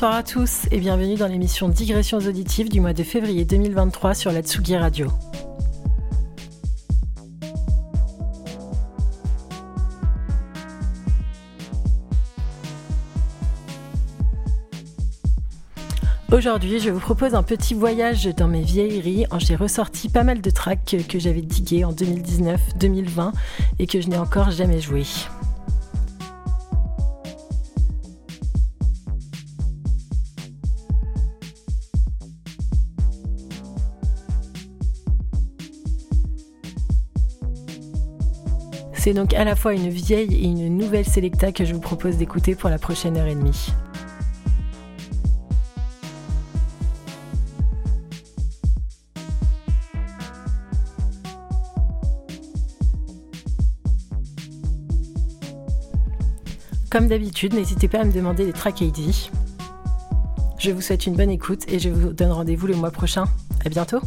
Bonsoir à tous et bienvenue dans l'émission Digressions auditives du mois de février 2023 sur la Tsugi Radio. Aujourd'hui, je vous propose un petit voyage dans mes vieilleries. J'ai ressorti pas mal de tracks que, j'avais digués en 2019, 2020 et que je n'ai encore jamais joué. C'est donc à la fois une vieille et une nouvelle Selecta que je vous propose d'écouter pour la prochaine heure et demie. Comme d'habitude, n'hésitez pas à me demander les tracks ID. Je vous souhaite une bonne écoute et je vous donne rendez-vous le mois prochain. À bientôt!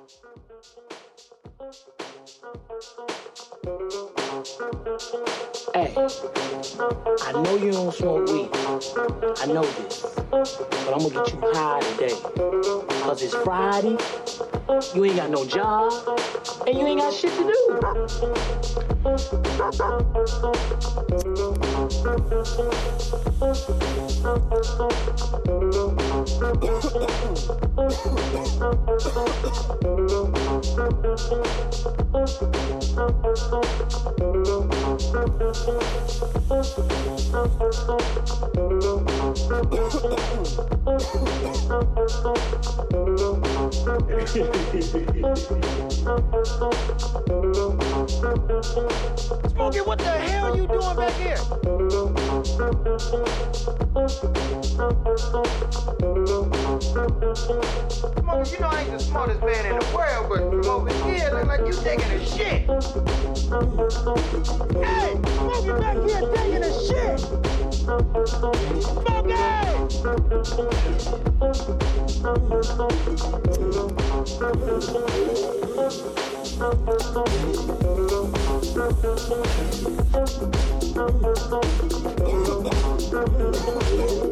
Hey, I know you don't smoke weed. I know this. But I'm gonna get you high today. Cause it's Friday, you ain't got no job, and you ain't got shit to do. Smokey, what the hell are you doing back here? You know I ain't the smartest man in the world, but Smokey, yeah, look like you taking a shit. Hey, back here taking a shit. Smokey! You. Shut up.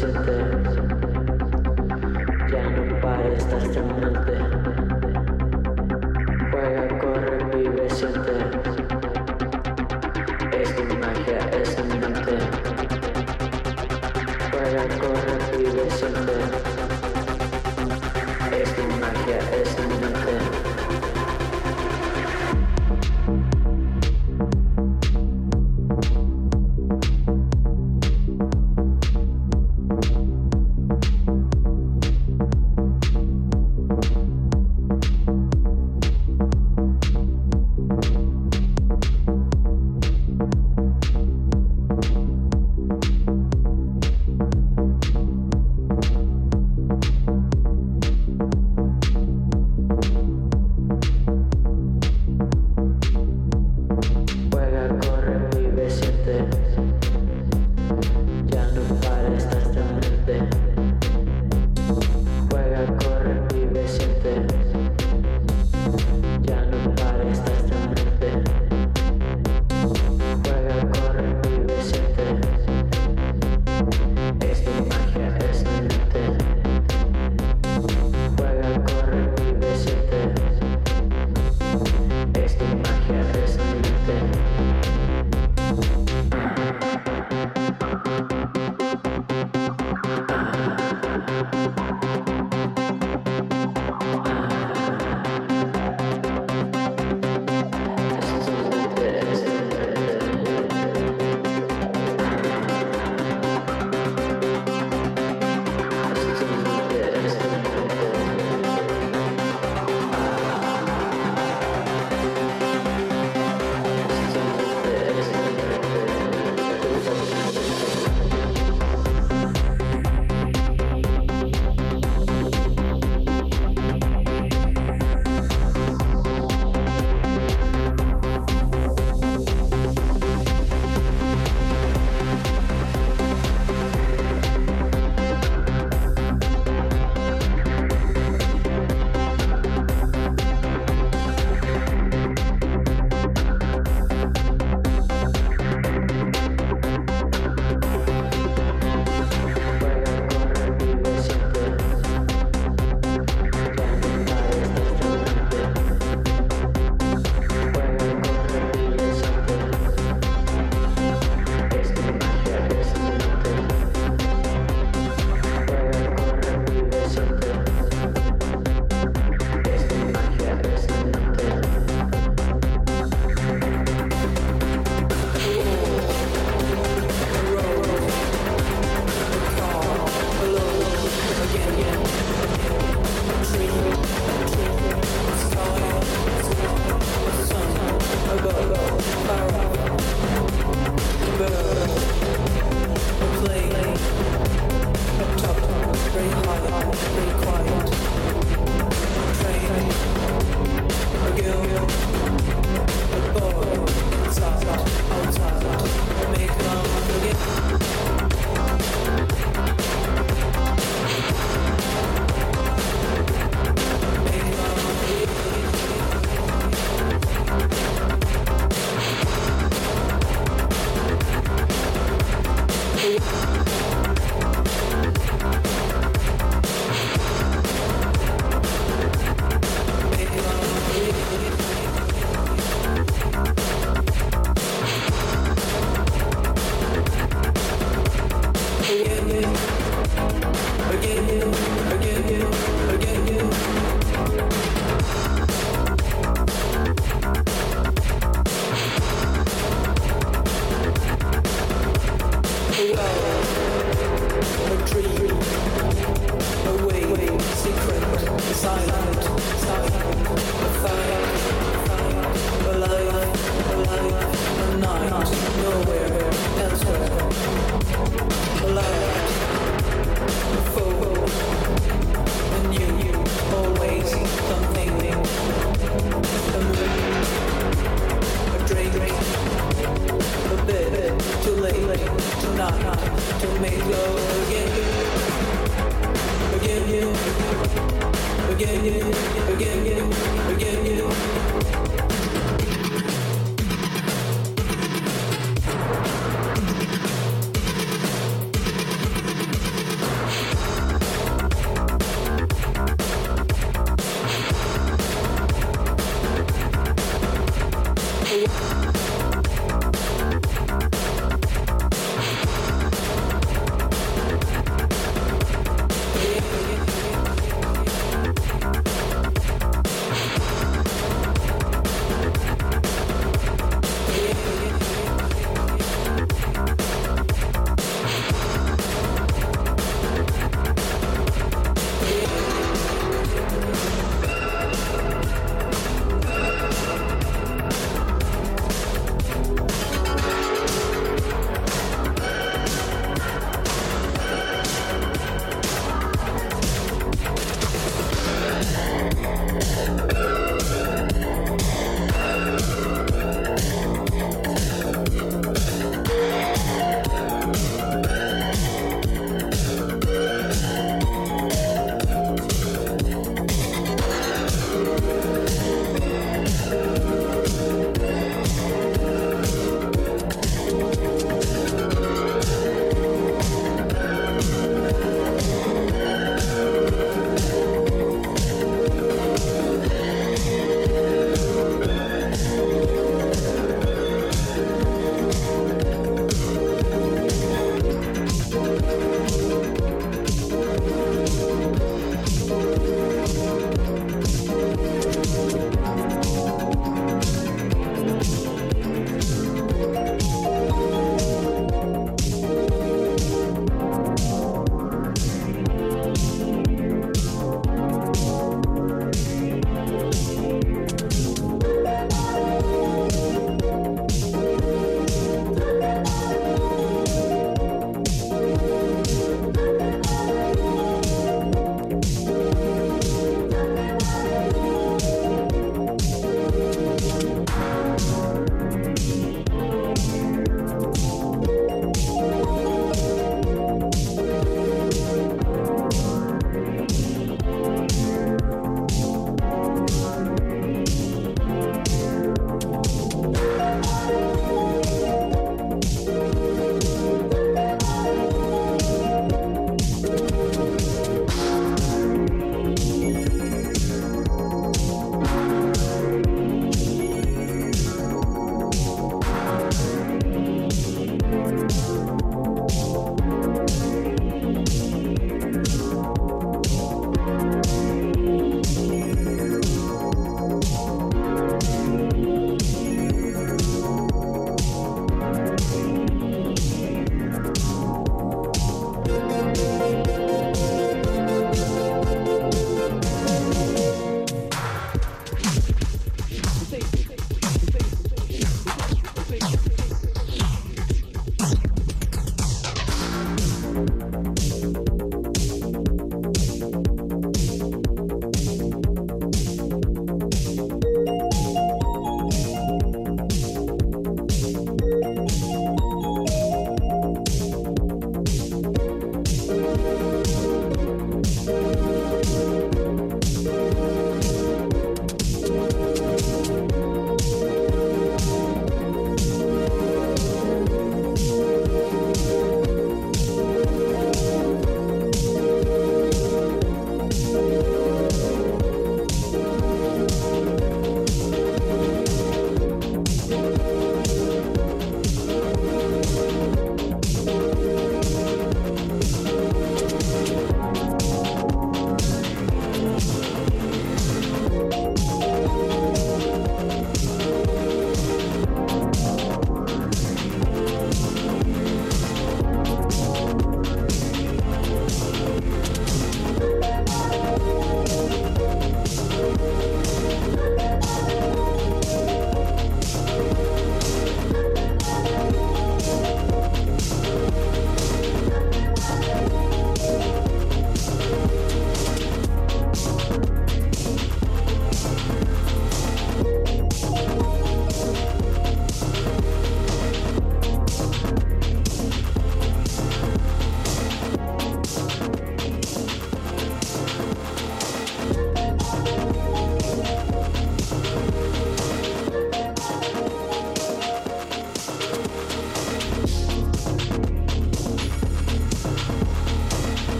Listen